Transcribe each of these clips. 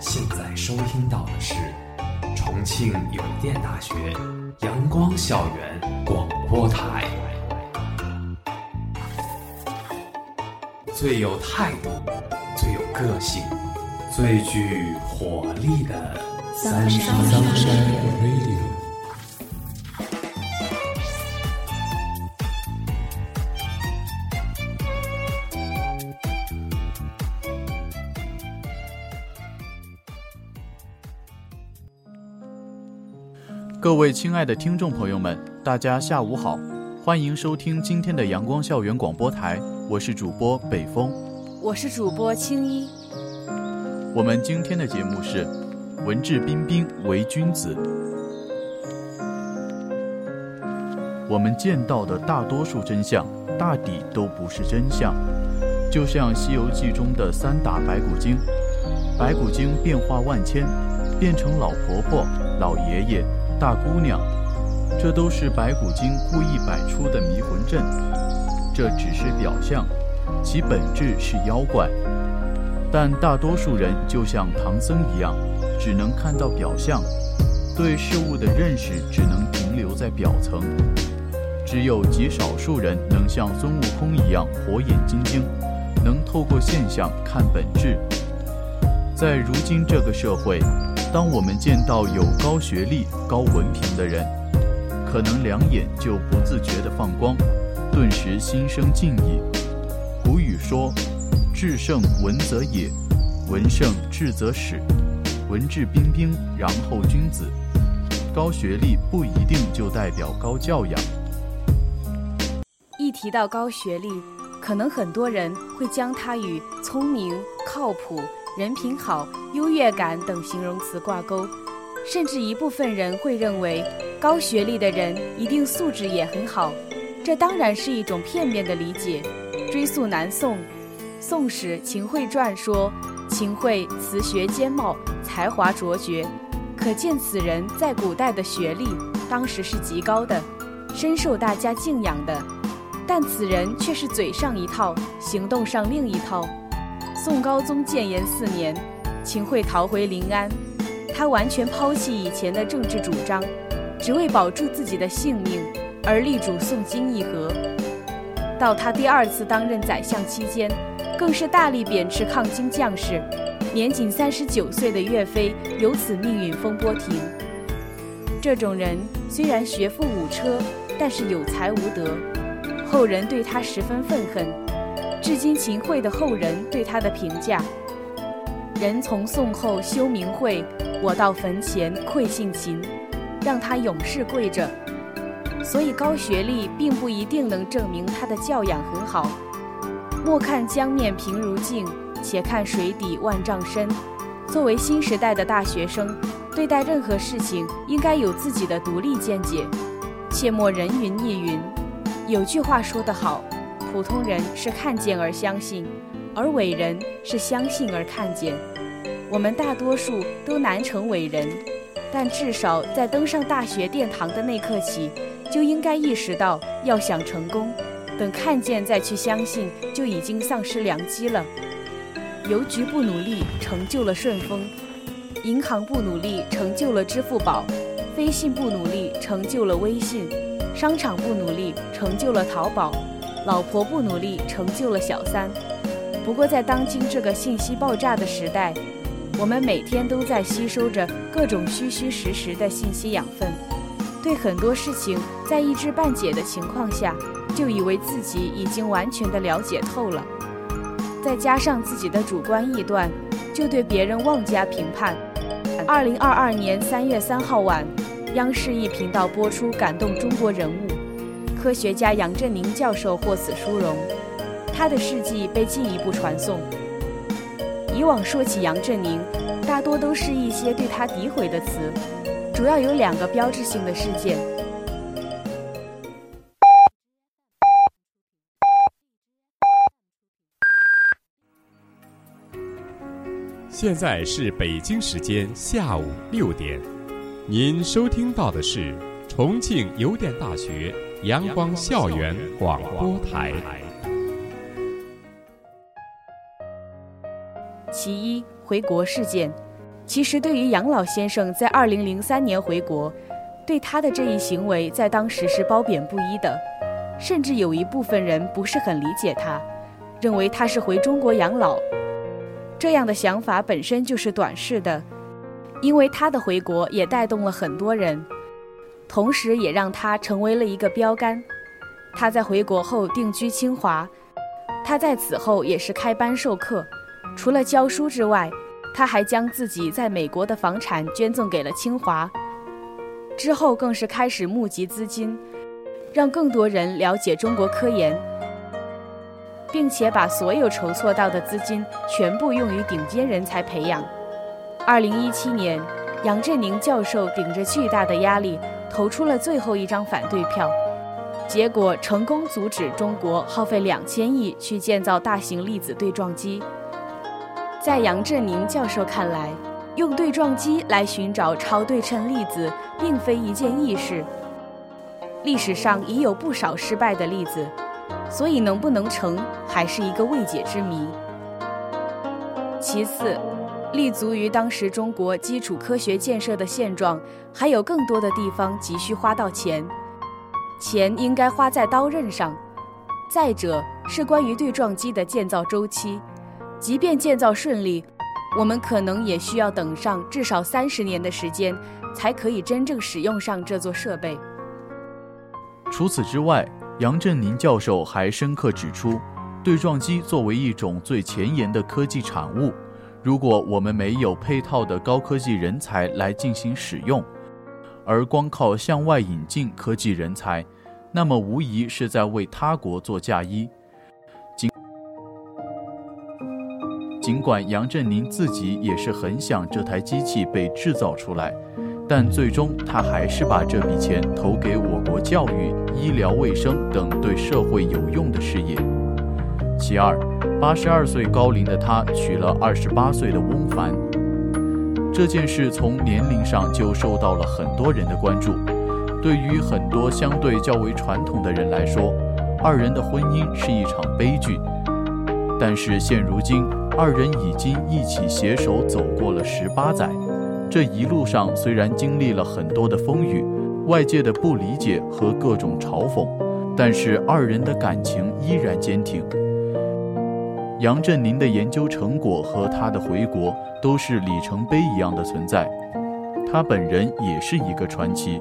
现在收听到的是重庆邮电大学阳光校园广播台，最有态度、最有个性、最具活力的三山 radio。各位亲爱的听众朋友们，大家下午好，欢迎收听今天的阳光校园广播台，我是主播北风，我是主播青衣。我们今天的节目是“文质彬彬为君子”。我们见到的大多数真相，大抵都不是真相，就像《西游记》中的三打白骨精，白骨精变化万千，变成老婆婆、老爷爷。大姑娘，这都是白骨精故意摆出的迷魂阵，这只是表象，其本质是妖怪。但大多数人就像唐僧一样，只能看到表象，对事物的认识只能停留在表层。只有极少数人能像孙悟空一样火眼金睛，能透过现象看本质。在如今这个社会。当我们见到有高学历、高文凭的人，可能两眼就不自觉地放光，顿时心生敬意。古语说：“智圣文则也，文胜智则始。文质彬彬，然后君子。”高学历不一定就代表高教养。一提到高学历，可能很多人会将它与聪明、靠谱。人品好、优越感等形容词挂钩，甚至一部分人会认为高学历的人一定素质也很好，这当然是一种片面的理解。追溯南宋，《宋史·秦桧传》说：“秦桧词学兼茂，才华卓绝，可见此人在古代的学历当时是极高的，深受大家敬仰的。但此人却是嘴上一套，行动上另一套。”宋高宗建炎四年，秦桧逃回临安，他完全抛弃以前的政治主张，只为保住自己的性命而力主宋金议和。到他第二次担任宰相期间，更是大力贬斥抗金将士。年仅三十九岁的岳飞由此命运风波亭。这种人虽然学富五车，但是有才无德，后人对他十分愤恨。至今，秦桧的后人对他的评价：“人从宋后修明慧，我到坟前愧姓秦，让他永世跪着。”所以，高学历并不一定能证明他的教养很好。莫看江面平如镜，且看水底万丈深。作为新时代的大学生，对待任何事情应该有自己的独立见解，切莫人云亦云。有句话说得好。普通人是看见而相信，而伟人是相信而看见。我们大多数都难成伟人，但至少在登上大学殿堂的那刻起，就应该意识到，要想成功，等看见再去相信，就已经丧失良机了。邮局不努力，成就了顺丰；银行不努力，成就了支付宝；飞信不努力，成就了微信；商场不努力，成就了淘宝。老婆不努力，成就了小三。不过，在当今这个信息爆炸的时代，我们每天都在吸收着各种虚虚实实的信息养分，对很多事情在一知半解的情况下，就以为自己已经完全的了解透了，再加上自己的主观臆断，就对别人妄加评判。二零二二年三月三号晚，央视一频道播出感动中国人物。科学家杨振宁教授获此殊荣，他的事迹被进一步传颂。以往说起杨振宁，大多都是一些对他诋毁的词，主要有两个标志性的事件。现在是北京时间下午六点，您收听到的是重庆邮电大学。阳光校园广播台。其一，回国事件。其实，对于杨老先生在2003年回国，对他的这一行为在当时是褒贬不一的，甚至有一部分人不是很理解他，认为他是回中国养老。这样的想法本身就是短视的，因为他的回国也带动了很多人，同时也让他成为了一个标杆。他在回国后定居清华，他在此后也是开班授课，除了教书之外。他还将自己在美国的房产捐赠给了清华，之后更是开始募集资金，让更多人了解中国科研，并且把所有筹措到的资金全部用于顶尖人才培养。二零一七年，杨振宁教授顶着巨大的压力投出了最后一张反对票，结果成功阻止中国耗费两千亿去建造大型粒子对撞机。在杨振宁教授看来，用对撞机来寻找超对称粒子并非一件易事。历史上已有不少失败的例子，所以能不能成还是一个未解之谜。其次，立足于当时中国基础科学建设的现状，还有更多的地方急需花到钱，钱应该花在刀刃上。再者是关于对撞机的建造周期。即便建造顺利，我们可能也需要等上至少三十年的时间，才可以真正使用上这座设备。除此之外，杨振宁教授还深刻指出，对撞机作为一种最前沿的科技产物，如果我们没有配套的高科技人才来进行使用，而光靠向外引进科技人才，那么无疑是在为他国做嫁衣。尽尽管杨振宁自己也是很想这台机器被制造出来，但最终他还是把这笔钱投给我国教育、医疗卫生等对社会有用的事业。其二，八十二岁高龄的他娶了二十八岁的翁帆，这件事从年龄上就受到了很多人的关注。对于很多相对较为传统的人来说，二人的婚姻是一场悲剧。但是现如今。二人已经一起携手走过了十八载，这一路上虽然经历了很多的风雨，外界的不理解和各种嘲讽，但是二人的感情依然坚挺。杨振宁的研究成果和他的回国都是里程碑一样的存在，他本人也是一个传奇。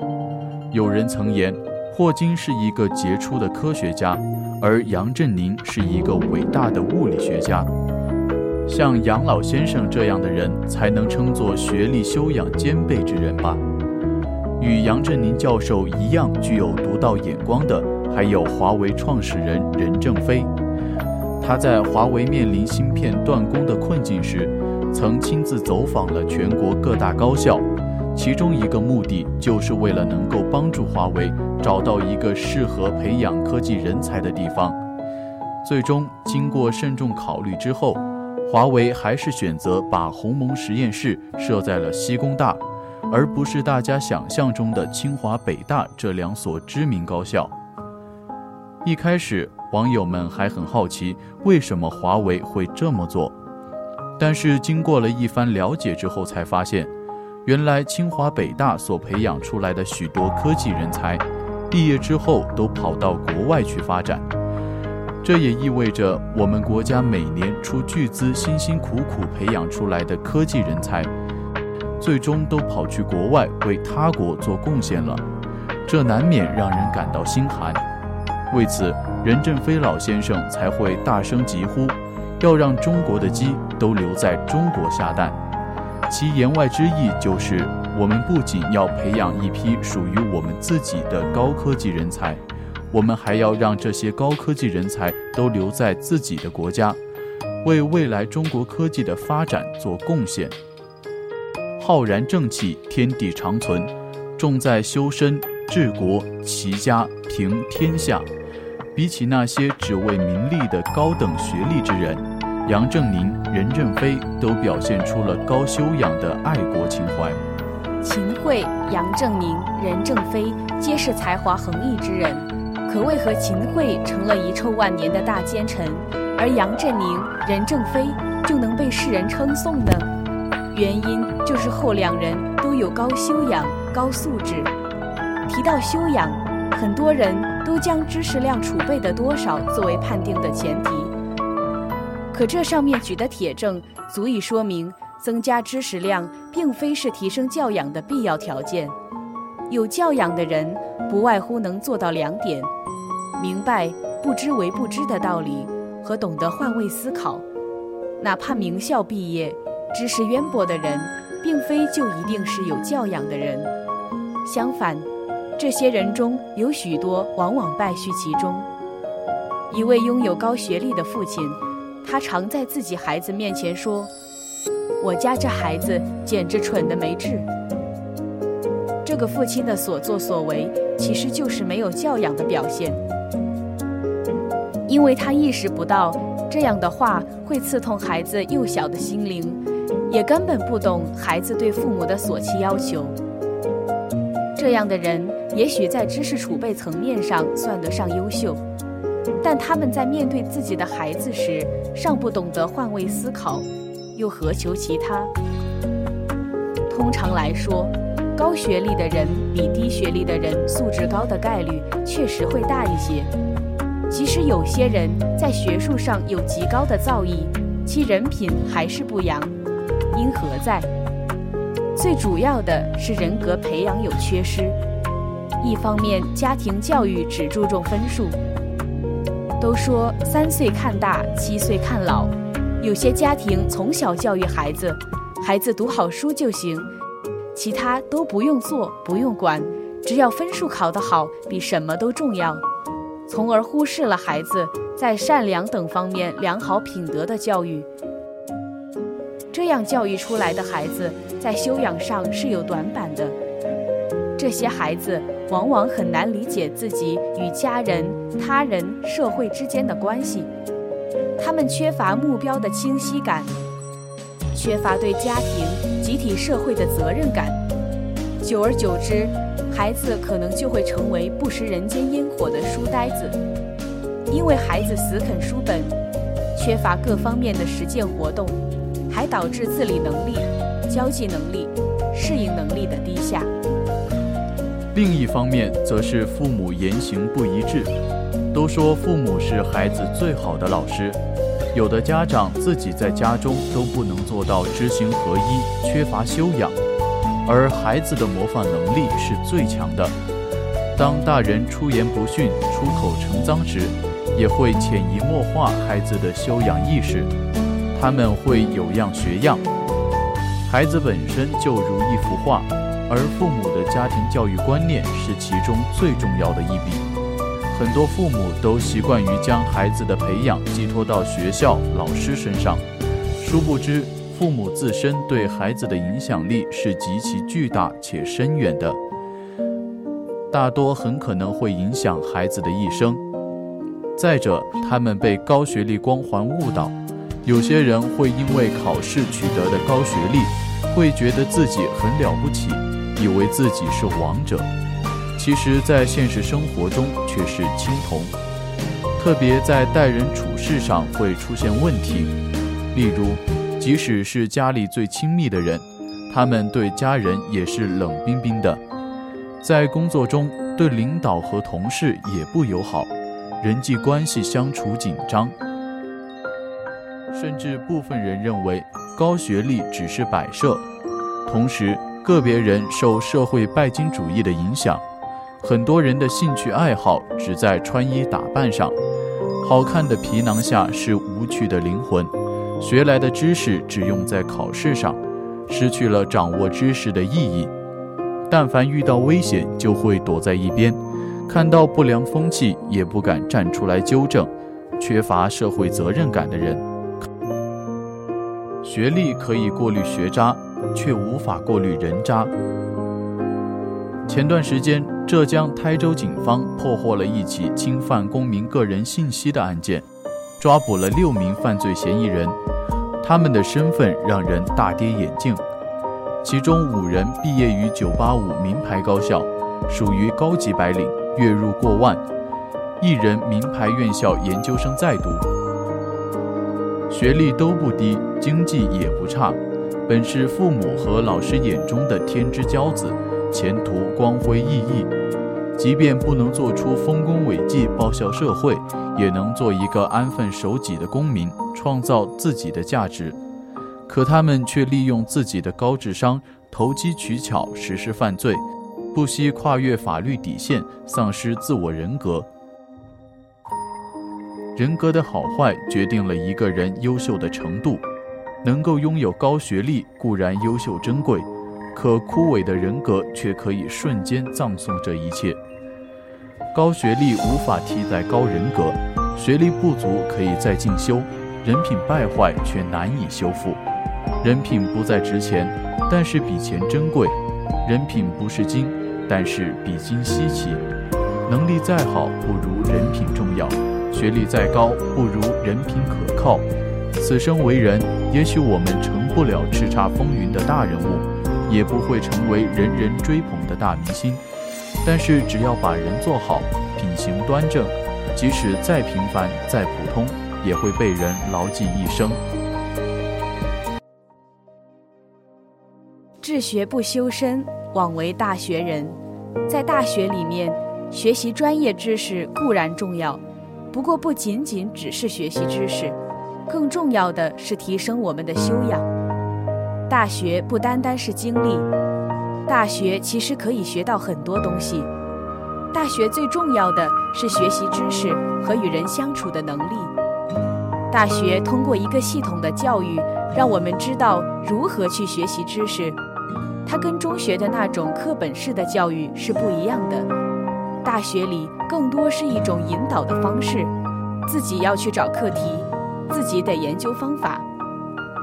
有人曾言，霍金是一个杰出的科学家，而杨振宁是一个伟大的物理学家。像杨老先生这样的人，才能称作学历修养兼备之人吧。与杨振宁教授一样具有独到眼光的，还有华为创始人任正非。他在华为面临芯片断供的困境时，曾亲自走访了全国各大高校，其中一个目的就是为了能够帮助华为找到一个适合培养科技人才的地方。最终，经过慎重考虑之后。华为还是选择把鸿蒙实验室设在了西工大，而不是大家想象中的清华、北大这两所知名高校。一开始，网友们还很好奇为什么华为会这么做，但是经过了一番了解之后，才发现，原来清华、北大所培养出来的许多科技人才，毕业之后都跑到国外去发展。这也意味着，我们国家每年出巨资、辛辛苦苦培养出来的科技人才，最终都跑去国外为他国做贡献了，这难免让人感到心寒。为此，任正非老先生才会大声疾呼，要让中国的鸡都留在中国下蛋。其言外之意就是，我们不仅要培养一批属于我们自己的高科技人才。我们还要让这些高科技人才都留在自己的国家，为未来中国科技的发展做贡献。浩然正气，天地长存，重在修身、治国、齐家、平天下。比起那些只为名利的高等学历之人，杨振宁、任正非都表现出了高修养的爱国情怀。秦桧、杨振宁、任正非皆是才华横溢之人。可为何秦桧成了遗臭万年的大奸臣，而杨振宁、任正非就能被世人称颂呢？原因就是后两人都有高修养、高素质。提到修养，很多人都将知识量储备的多少作为判定的前提。可这上面举的铁证，足以说明增加知识量并非是提升教养的必要条件。有教养的人，不外乎能做到两点：明白不知为不知的道理，和懂得换位思考。哪怕名校毕业、知识渊博的人，并非就一定是有教养的人。相反，这些人中有许多往往败絮其中。一位拥有高学历的父亲，他常在自己孩子面前说：“我家这孩子简直蠢得没治。”这个父亲的所作所为，其实就是没有教养的表现，因为他意识不到这样的话会刺痛孩子幼小的心灵，也根本不懂孩子对父母的所期要求。这样的人也许在知识储备层面上算得上优秀，但他们在面对自己的孩子时，尚不懂得换位思考，又何求其他？通常来说。高学历的人比低学历的人素质高的概率确实会大一些。即使有些人在学术上有极高的造诣，其人品还是不扬，因何在？最主要的是人格培养有缺失。一方面，家庭教育只注重分数。都说三岁看大，七岁看老。有些家庭从小教育孩子，孩子读好书就行。其他都不用做，不用管，只要分数考得好，比什么都重要，从而忽视了孩子在善良等方面良好品德的教育。这样教育出来的孩子，在修养上是有短板的。这些孩子往往很难理解自己与家人、他人、社会之间的关系，他们缺乏目标的清晰感。缺乏对家庭、集体社会的责任感，久而久之，孩子可能就会成为不食人间烟火的书呆子。因为孩子死啃书本，缺乏各方面的实践活动，还导致自理能力、交际能力、适应能力的低下。另一方面，则是父母言行不一致。都说父母是孩子最好的老师。有的家长自己在家中都不能做到知行合一，缺乏修养，而孩子的模仿能力是最强的。当大人出言不逊、出口成脏时，也会潜移默化孩子的修养意识，他们会有样学样。孩子本身就如一幅画，而父母的家庭教育观念是其中最重要的一笔。很多父母都习惯于将孩子的培养寄托到学校老师身上，殊不知父母自身对孩子的影响力是极其巨大且深远的，大多很可能会影响孩子的一生。再者，他们被高学历光环误导，有些人会因为考试取得的高学历，会觉得自己很了不起，以为自己是王者。其实，在现实生活中却是青铜，特别在待人处事上会出现问题。例如，即使是家里最亲密的人，他们对家人也是冷冰冰的；在工作中，对领导和同事也不友好，人际关系相处紧张。甚至部分人认为高学历只是摆设，同时个别人受社会拜金主义的影响。很多人的兴趣爱好只在穿衣打扮上，好看的皮囊下是无趣的灵魂。学来的知识只用在考试上，失去了掌握知识的意义。但凡遇到危险，就会躲在一边；看到不良风气，也不敢站出来纠正。缺乏社会责任感的人，学历可以过滤学渣，却无法过滤人渣。前段时间。浙江台州警方破获了一起侵犯公民个人信息的案件，抓捕了六名犯罪嫌疑人，他们的身份让人大跌眼镜。其中五人毕业于985名牌高校，属于高级白领，月入过万；一人名牌院校研究生在读，学历都不低，经济也不差，本是父母和老师眼中的天之骄子，前途光辉熠熠。即便不能做出丰功伟绩报效社会，也能做一个安分守己的公民，创造自己的价值。可他们却利用自己的高智商，投机取巧实施犯罪，不惜跨越法律底线，丧失自我人格。人格的好坏决定了一个人优秀的程度。能够拥有高学历固然优秀珍贵，可枯萎的人格却可以瞬间葬送这一切。高学历无法替代高人格，学历不足可以再进修，人品败坏却难以修复。人品不再值钱，但是比钱珍贵；人品不是金，但是比金稀奇。能力再好不如人品重要，学历再高不如人品可靠。此生为人，也许我们成不了叱咤风云的大人物，也不会成为人人追捧的大明星。但是只要把人做好，品行端正，即使再平凡再普通，也会被人牢记一生。治学不修身，枉为大学人。在大学里面，学习专业知识固然重要，不过不仅仅只是学习知识。更重要的是提升我们的修养。大学不单单是经历，大学其实可以学到很多东西。大学最重要的是学习知识和与人相处的能力。大学通过一个系统的教育，让我们知道如何去学习知识。它跟中学的那种课本式的教育是不一样的。大学里更多是一种引导的方式，自己要去找课题。自己得研究方法。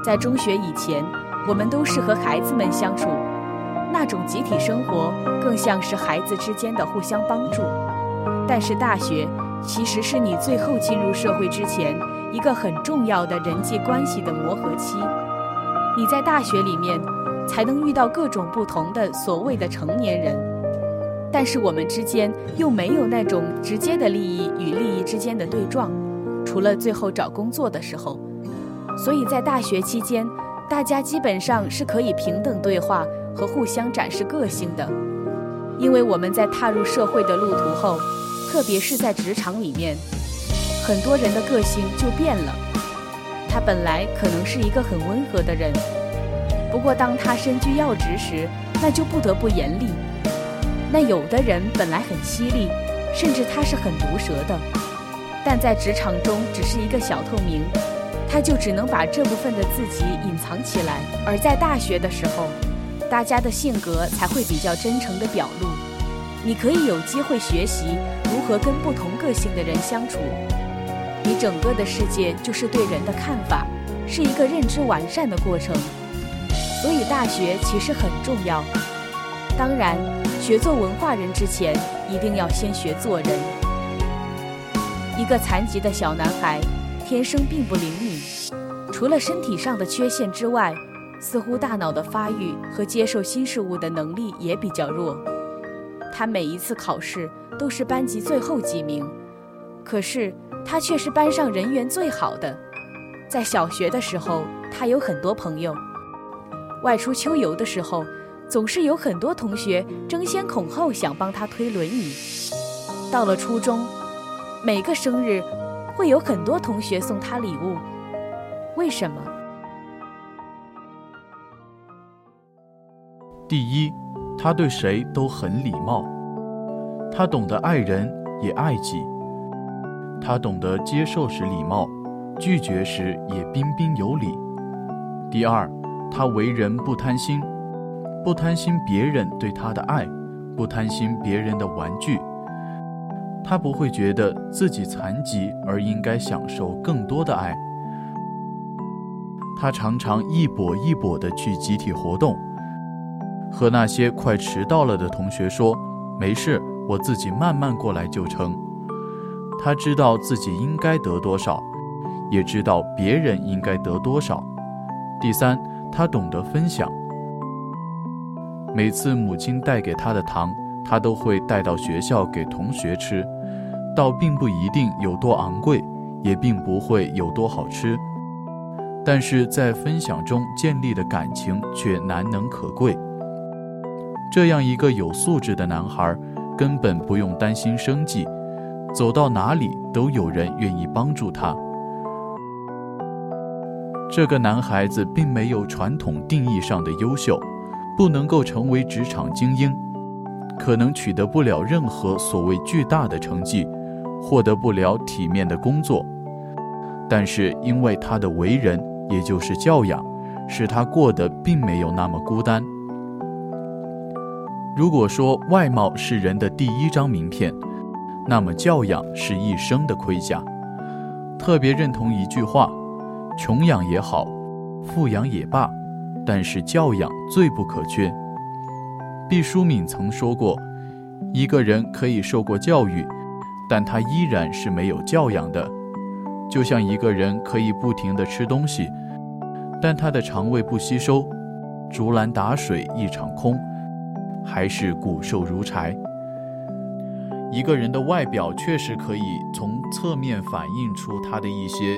在中学以前，我们都是和孩子们相处，那种集体生活更像是孩子之间的互相帮助。但是大学其实是你最后进入社会之前一个很重要的人际关系的磨合期。你在大学里面才能遇到各种不同的所谓的成年人，但是我们之间又没有那种直接的利益与利益之间的对撞。除了最后找工作的时候，所以在大学期间，大家基本上是可以平等对话和互相展示个性的。因为我们在踏入社会的路途后，特别是在职场里面，很多人的个性就变了。他本来可能是一个很温和的人，不过当他身居要职时，那就不得不严厉。那有的人本来很犀利，甚至他是很毒舌的。但在职场中只是一个小透明，他就只能把这部分的自己隐藏起来。而在大学的时候，大家的性格才会比较真诚的表露，你可以有机会学习如何跟不同个性的人相处。你整个的世界就是对人的看法，是一个认知完善的过程。所以大学其实很重要。当然，学做文化人之前，一定要先学做人。一个残疾的小男孩，天生并不灵敏，除了身体上的缺陷之外，似乎大脑的发育和接受新事物的能力也比较弱。他每一次考试都是班级最后几名，可是他却是班上人缘最好的。在小学的时候，他有很多朋友，外出秋游的时候，总是有很多同学争先恐后想帮他推轮椅。到了初中。每个生日，会有很多同学送他礼物，为什么？第一，他对谁都很礼貌，他懂得爱人也爱己，他懂得接受时礼貌，拒绝时也彬彬有礼。第二，他为人不贪心，不贪心别人对他的爱，不贪心别人的玩具。他不会觉得自己残疾而应该享受更多的爱。他常常一跛一跛地去集体活动，和那些快迟到了的同学说：“没事，我自己慢慢过来就成。”他知道自己应该得多少，也知道别人应该得多少。第三，他懂得分享。每次母亲带给他的糖，他都会带到学校给同学吃。倒并不一定有多昂贵，也并不会有多好吃，但是在分享中建立的感情却难能可贵。这样一个有素质的男孩，根本不用担心生计，走到哪里都有人愿意帮助他。这个男孩子并没有传统定义上的优秀，不能够成为职场精英，可能取得不了任何所谓巨大的成绩，获得不了体面的工作。但是因为他的为人，也就是教养，使他过得并没有那么孤单。如果说外貌是人的第一张名片，那么教养是一生的盔甲。特别认同一句话。穷养也好，富养也罢，但是教养最不可缺。毕淑敏曾说过：“一个人可以受过教育，但他依然是没有教养的。就像一个人可以不停地吃东西，但他的肠胃不吸收，竹篮打水一场空，还是骨瘦如柴。一个人的外表确实可以从侧面反映出他的一些。”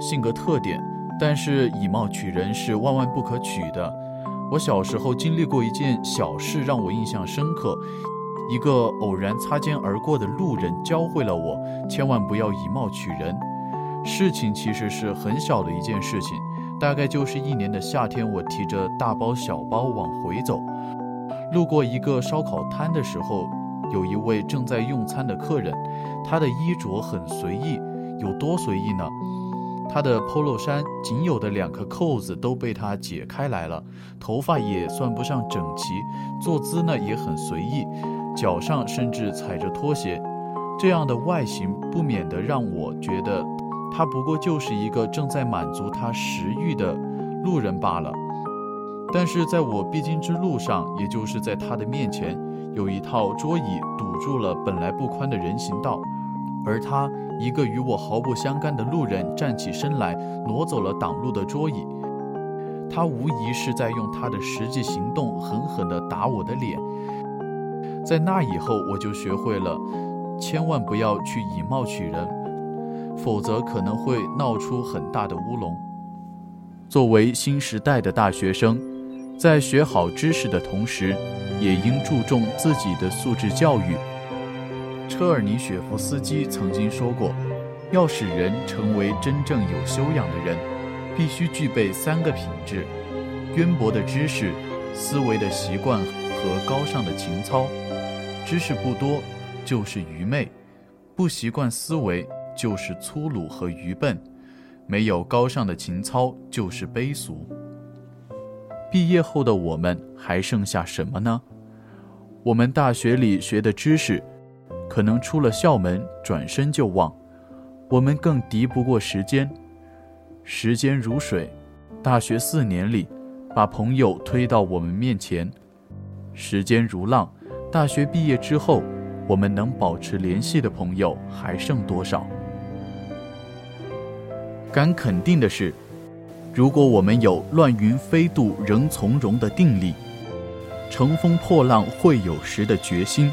性格特点，但是以貌取人是万万不可取的。我小时候经历过一件小事，让我印象深刻。一个偶然擦肩而过的路人教会了我，千万不要以貌取人。事情其实是很小的一件事情，大概就是一年的夏天，我提着大包小包往回走，路过一个烧烤摊的时候，有一位正在用餐的客人，他的衣着很随意，有多随意呢？他的 polo 衫仅有的两颗扣子都被他解开来了，头发也算不上整齐，坐姿呢也很随意，脚上甚至踩着拖鞋，这样的外形不免得让我觉得，他不过就是一个正在满足他食欲的路人罢了。但是在我必经之路上，也就是在他的面前，有一套桌椅堵住了本来不宽的人行道，而他。一个与我毫不相干的路人站起身来，挪走了挡路的桌椅。他无疑是在用他的实际行动狠狠地打我的脸。在那以后，我就学会了，千万不要去以貌取人，否则可能会闹出很大的乌龙。作为新时代的大学生，在学好知识的同时，也应注重自己的素质教育。车尔尼雪夫斯基曾经说过：“要使人成为真正有修养的人，必须具备三个品质：渊博的知识、思维的习惯和高尚的情操。知识不多就是愚昧，不习惯思维就是粗鲁和愚笨，没有高尚的情操就是卑俗。”毕业后的我们还剩下什么呢？我们大学里学的知识。可能出了校门，转身就忘。我们更敌不过时间，时间如水。大学四年里，把朋友推到我们面前；时间如浪，大学毕业之后，我们能保持联系的朋友还剩多少？敢肯定的是，如果我们有乱云飞渡仍从容的定力，乘风破浪会有时的决心。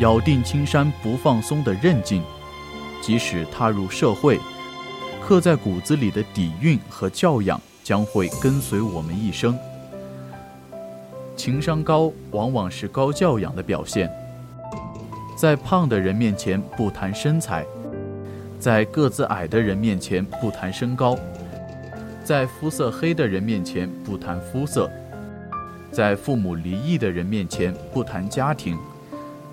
咬定青山不放松的韧劲，即使踏入社会，刻在骨子里的底蕴和教养将会跟随我们一生。情商高往往是高教养的表现。在胖的人面前不谈身材，在个子矮的人面前不谈身高，在肤色黑的人面前不谈肤色，在父母离异的人面前不谈家庭。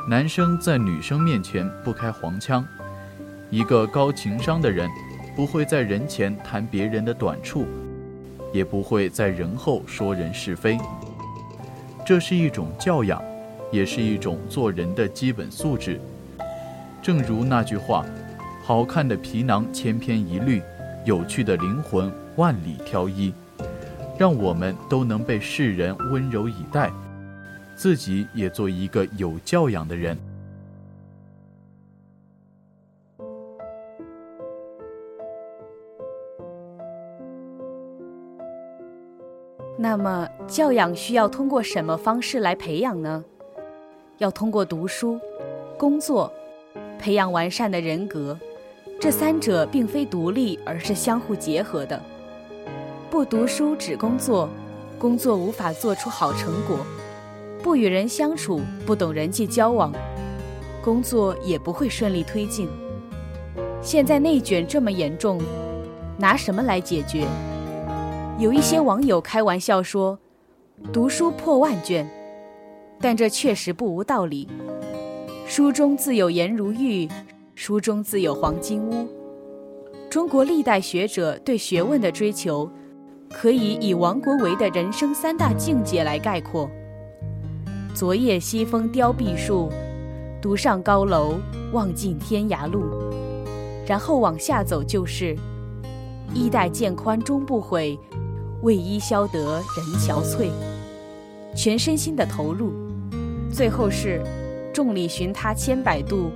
男生在女生面前不开黄腔，一个高情商的人不会在人前谈别人的短处，也不会在人后说人是非。这是一种教养，也是一种做人的基本素质。正如那句话：“好看的皮囊千篇一律，有趣的灵魂万里挑一。”让我们都能被世人温柔以待。自己也做一个有教养的人。那么，教养需要通过什么方式来培养呢？要通过读书、工作，培养完善的人格，这三者并非独立，而是相互结合的。不读书只工作，工作无法做出好成果；不与人相处，不懂人际交往，工作也不会顺利推进。现在内卷这么严重，拿什么来解决？有一些网友开玩笑说：“读书破万卷”，但这确实不无道理。书中自有颜如玉。书中自有黄金屋。中国历代学者对学问的追求，可以以王国维的人生三大境界来概括：昨夜西风凋碧树，独上高楼，望尽天涯路。然后往下走就是：“衣带渐宽终不悔，为伊消得人憔悴。”全身心的投入。最后是：“众里寻他千百度。”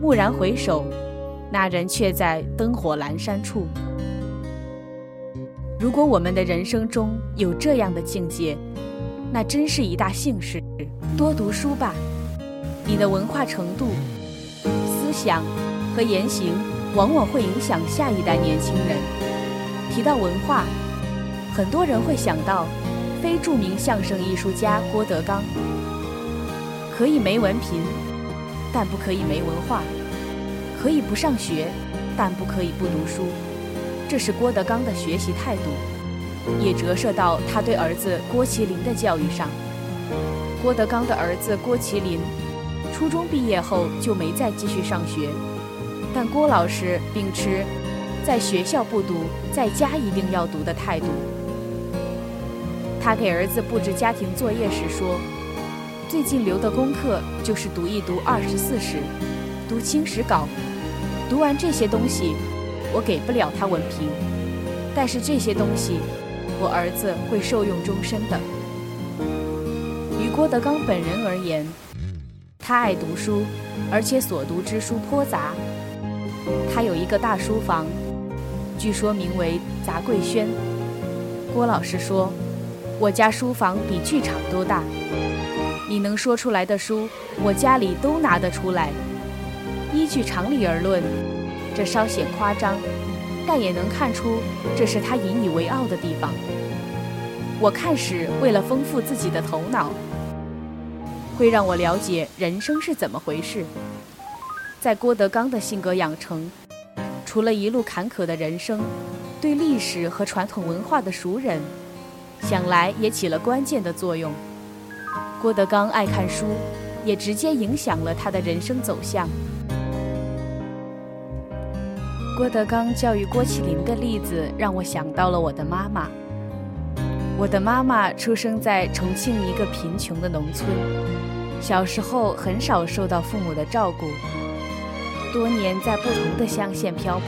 蓦然回首，那人却在灯火阑珊处。如果我们的人生中有这样的境界，那真是一大幸事。多读书吧，你的文化程度、思想和言行，往往会影响下一代年轻人。提到文化，很多人会想到非著名相声艺术家郭德纲。可以没文凭。但不可以没文化，可以不上学，但不可以不读书。这是郭德纲的学习态度，也折射到他对儿子郭麒麟的教育上。郭德纲的儿子郭麒麟，初中毕业后就没再继续上学，但郭老师秉持在学校不读，在家一定要读的态度。他给儿子布置家庭作业时说。最近留的功课就是读一读《二十四史》，读清史稿。读完这些东西，我给不了他文凭，但是这些东西，我儿子会受用终身的。于郭德纲本人而言，他爱读书，而且所读之书颇杂。他有一个大书房，据说名为“杂贵轩”。郭老师说：“我家书房比剧场都大。”你能说出来的书，我家里都拿得出来。依据常理而论，这稍显夸张，但也能看出这是他引以为傲的地方。我看时，为了丰富自己的头脑，会让我了解人生是怎么回事。在郭德纲的性格养成，除了一路坎坷的人生，对历史和传统文化的熟稔，想来也起了关键的作用。郭德纲爱看书，也直接影响了他的人生走向。郭德纲教育郭麒麟的例子，让我想到了我的妈妈。我的妈妈出生在重庆一个贫穷的农村，小时候很少受到父母的照顾，多年在不同的乡县漂泊，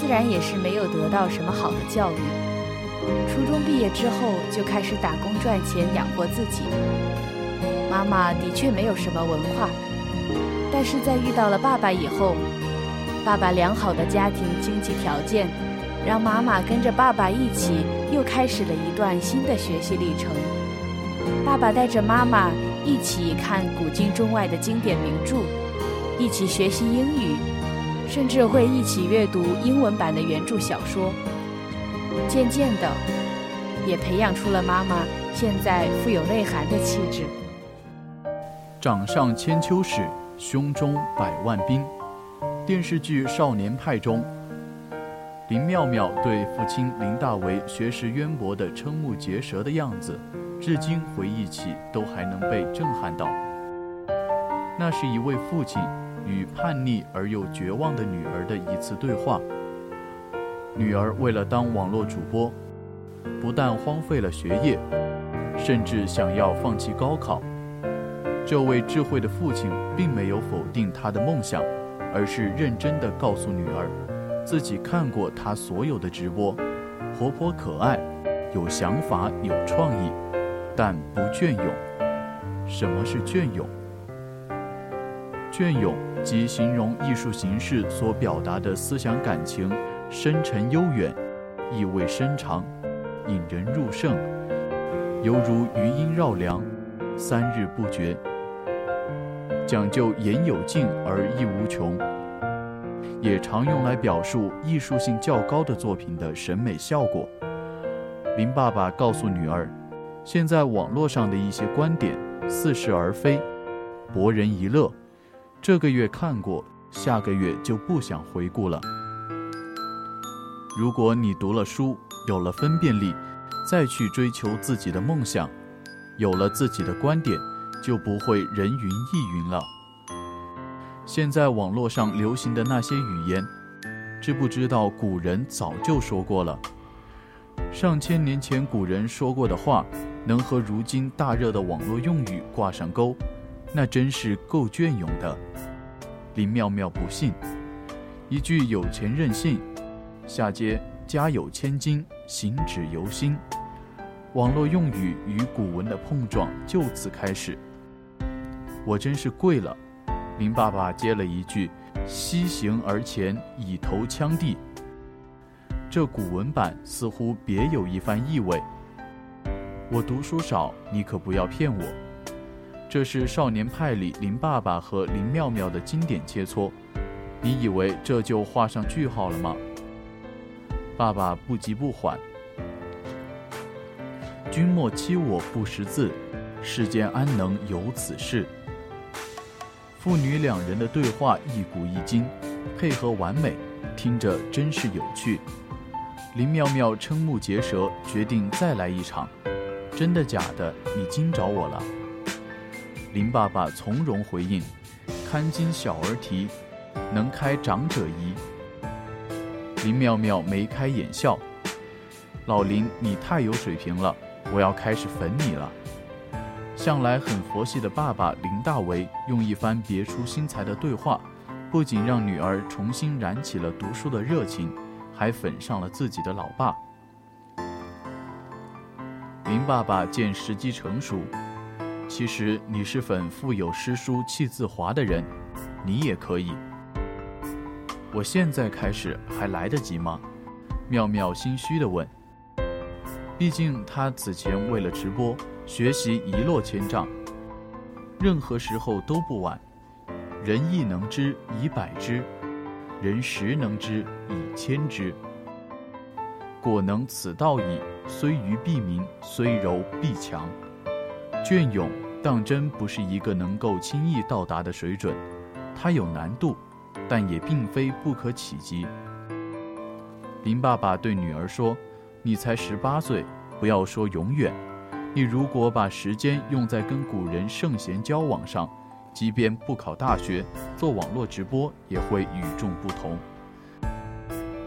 自然也是没有得到什么好的教育。初中毕业之后就开始打工赚钱养活自己。妈妈的确没有什么文化，但是在遇到了爸爸以后，爸爸良好的家庭经济条件，让妈妈跟着爸爸一起又开始了一段新的学习历程。爸爸带着妈妈一起看古今中外的经典名著，一起学习英语，甚至会一起阅读英文版的原著小说。渐渐的，也培养出了妈妈现在富有内涵的气质。掌上千秋史，胸中百万兵。电视剧《少年派》中，林妙妙对父亲林大为学识渊博的瞠目结舌的样子，至今回忆起都还能被震撼到。那是一位父亲与叛逆而又绝望的女儿的一次对话。女儿为了当网络主播，不但荒废了学业，甚至想要放弃高考。这位智慧的父亲并没有否定她的梦想，而是认真地告诉女儿，自己看过她所有的直播，活泼可爱，有想法有创意，但不隽永。什么是隽永？隽永即形容艺术形式所表达的思想感情。深沉悠远，意味深长，引人入胜，犹如余音绕梁，三日不绝。讲究言有尽而意无穷，也常用来表述艺术性较高的作品的审美效果。林爸爸告诉女儿，现在网络上的一些观点似是而非，博人一乐。这个月看过，下个月就不想回顾了。如果你读了书，有了分辨力，再去追求自己的梦想，有了自己的观点，就不会人云亦云了。现在网络上流行的那些语言，知不知道古人早就说过了？上千年前古人说过的话，能和如今大热的网络用语挂上钩，那真是够隽永的。林妙妙不信，一句有钱任性，下接家有千金，行止由心。网络用语与古文的碰撞就此开始。我真是跪了。林爸爸接了一句：“西行而前，以头枪地。”这古文版似乎别有一番意味。我读书少，你可不要骗我。这是少年派里林爸爸和林妙妙的经典切磋。你以为这就画上句号了吗？爸爸不急不缓。君莫欺我不识字，世间安能有此事？父女两人的对话一古一今，配合完美，听着真是有趣。林妙妙瞠目结舌，决定再来一场。真的假的？你惊着我了。林爸爸从容回应：“堪今小儿啼，能开长者疑。”林妙妙眉开眼笑：“老林，你太有水平了，我要开始粉你了。”向来很佛系的爸爸林大为用一番别出心裁的对话，不仅让女儿重新燃起了读书的热情，还粉上了自己的老爸。林爸爸见时机成熟，其实你是粉腹有诗书气自华的人，你也可以。我现在开始还来得及吗？妙妙心虚地问。毕竟他此前为了直播。学习一落千丈，任何时候都不晚。人亦能知以百之，人十能知以千之。果能此道矣，虽愚必明，虽柔必强。隽永当真不是一个能够轻易到达的水准，它有难度，但也并非不可企及。林爸爸对女儿说：“你才十八岁，不要说永远。”你如果把时间用在跟古人圣贤交往上，即便不考大学，做网络直播也会与众不同。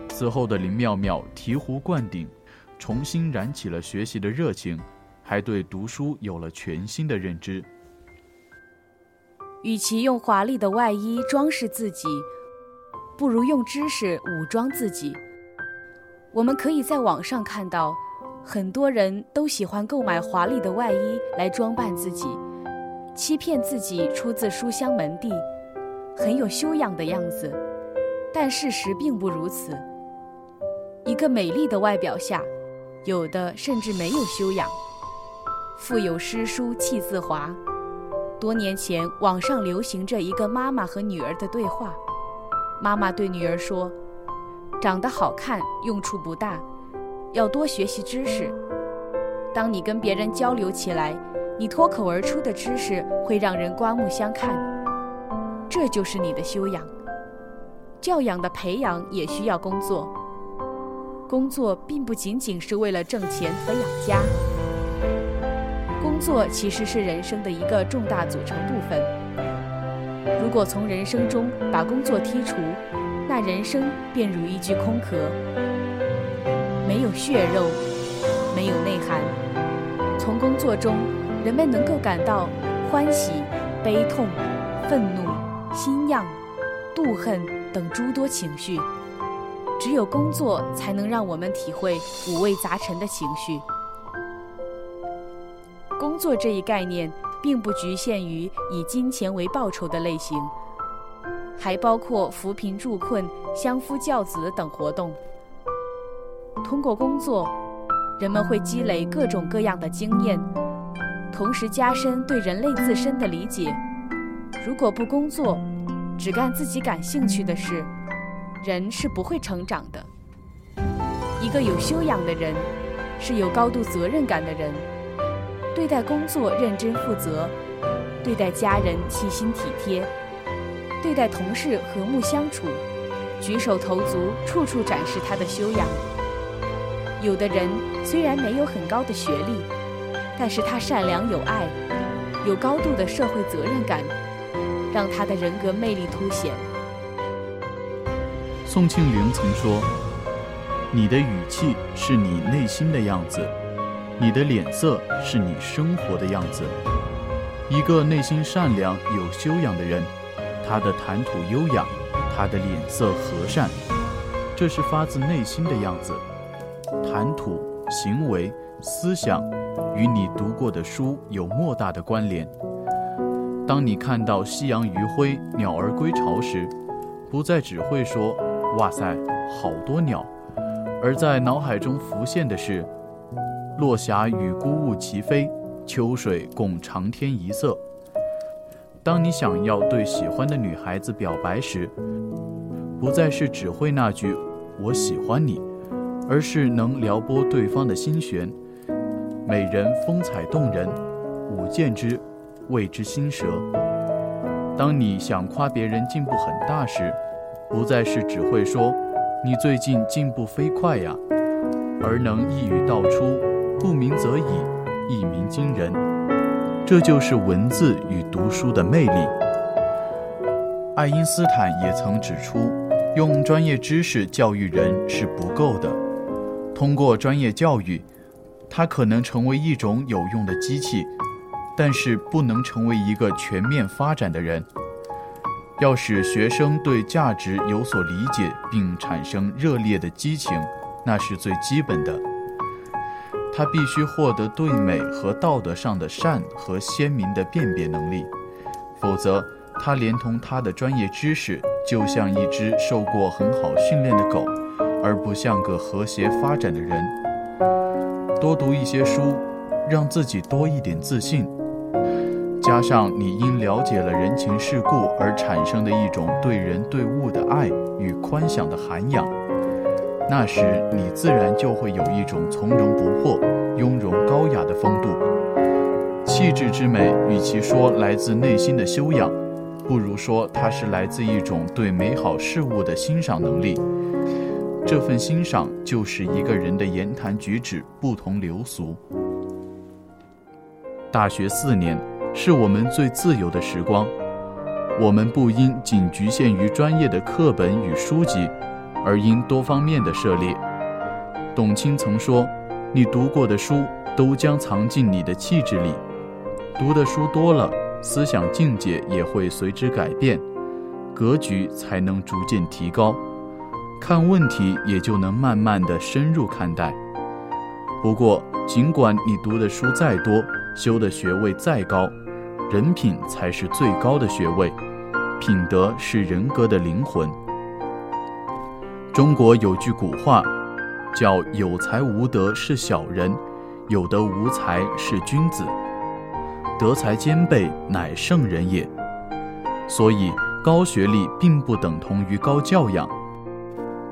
此后的林妙妙醍醐灌顶，重新燃起了学习的热情，还对读书有了全新的认知。与其用华丽的外衣装饰自己，不如用知识武装自己。我们可以在网上看到。很多人都喜欢购买华丽的外衣来装扮自己，欺骗自己出自书香门第，很有修养的样子。但事实并不如此。一个美丽的外表下，有的甚至没有修养。腹有诗书气自华。多年前，网上流行着一个妈妈和女儿的对话。妈妈对女儿说：“长得好看用处不大。”要多学习知识。当你跟别人交流起来，你脱口而出的知识会让人刮目相看。这就是你的修养。教养的培养也需要工作。工作并不仅仅是为了挣钱和养家。工作其实是人生的一个重大组成部分。如果从人生中把工作剔除，那人生便如一具空壳。没有血肉，没有内涵。从工作中，人们能够感到欢喜、悲痛、愤怒、心痒、妒恨等诸多情绪。只有工作，才能让我们体会五味杂陈的情绪。工作这一概念，并不局限于以金钱为报酬的类型，还包括扶贫助困、相夫教子等活动。通过工作，人们会积累各种各样的经验，同时加深对人类自身的理解。如果不工作，只干自己感兴趣的事，人是不会成长的。一个有修养的人，是有高度责任感的人，对待工作认真负责，对待家人细心体贴，对待同事和睦相处，举手投足处处展示他的修养。有的人虽然没有很高的学历，但是他善良有爱，有高度的社会责任感，让他的人格魅力凸显。宋庆龄曾说。你的语气是你内心的样子，你的脸色是你生活的样子。一个内心善良、有修养的人，他的谈吐优雅，他的脸色和善，这是发自内心的样子。谈吐、行为、思想，与你读过的书有莫大的关联。当你看到夕阳余晖、鸟儿归巢时，不再只会说“哇塞，好多鸟”。而在脑海中浮现的是，落霞与孤鹜齐飞，秋水共长天一色。当你想要对喜欢的女孩子表白时，不再是只会那句“我喜欢你”，而是能撩拨对方的心弦。美人风采动人，舞剑之，谓之心舌。当你想夸别人进步很大时，不再是只会说。你最近进步飞快呀，而能一语道出，不鸣则已，一鸣惊人。这就是文字与读书的魅力。爱因斯坦也曾指出，用专业知识教育人是不够的。通过专业教育，他可能成为一种有用的机器，但是不能成为一个全面发展的人。要使学生对价值有所理解并产生热烈的激情，那是最基本的。他必须获得对美和道德上的善和鲜明的辨别能力，否则他连同他的专业知识，就像一只受过很好训练的狗，而不像个和谐发展的人。多读一些书，让自己多一点自信。加上你因了解了人情世故而产生的一种对人对物的爱与宽享的涵养，那时你自然就会有一种从容不迫、雍容高雅的风度。气质之美，与其说来自内心的修养，不如说它是来自一种对美好事物的欣赏能力。这份欣赏，就是一个人的言谈举止不同流俗。大学四年。是我们最自由的时光，我们不应仅局限于专业的课本与书籍，而应多方面的涉猎。董卿曾说：“你读过的书都将藏进你的气质里，读的书多了，思想境界也会随之改变，格局才能逐渐提高，看问题也就能慢慢的深入看待。不过，尽管你读的书再多，修的学位再高。”人品才是最高的学位，品德是人格的灵魂。中国有句古话，叫“有才无德是小人，有德无才是君子，德才兼备乃圣人也”。所以，高学历并不等同于高教养，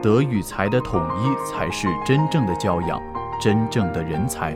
德与才的统一才是真正的教养，真正的人才。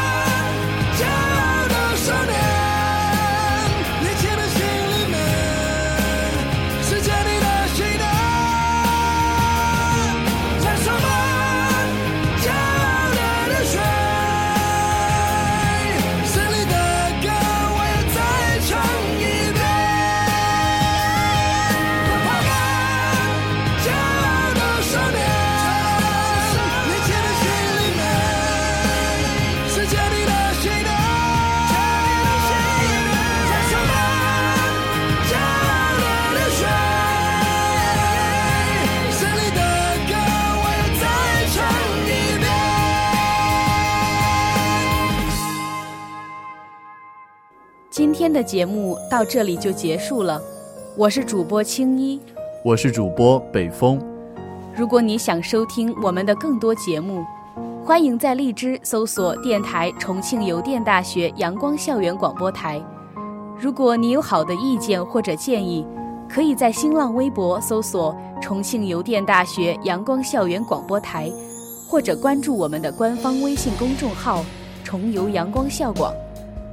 天的节目到这里就结束了，我是主播青衣。我是主播北风。如果你想收听我们的更多节目，欢迎在荔枝搜索电台重庆邮电大学阳光校园广播台。如果你有好的意见或者建议，可以在新浪微博搜索重庆邮电大学阳光校园广播台，或者关注我们的官方微信公众号“重游阳光校广”。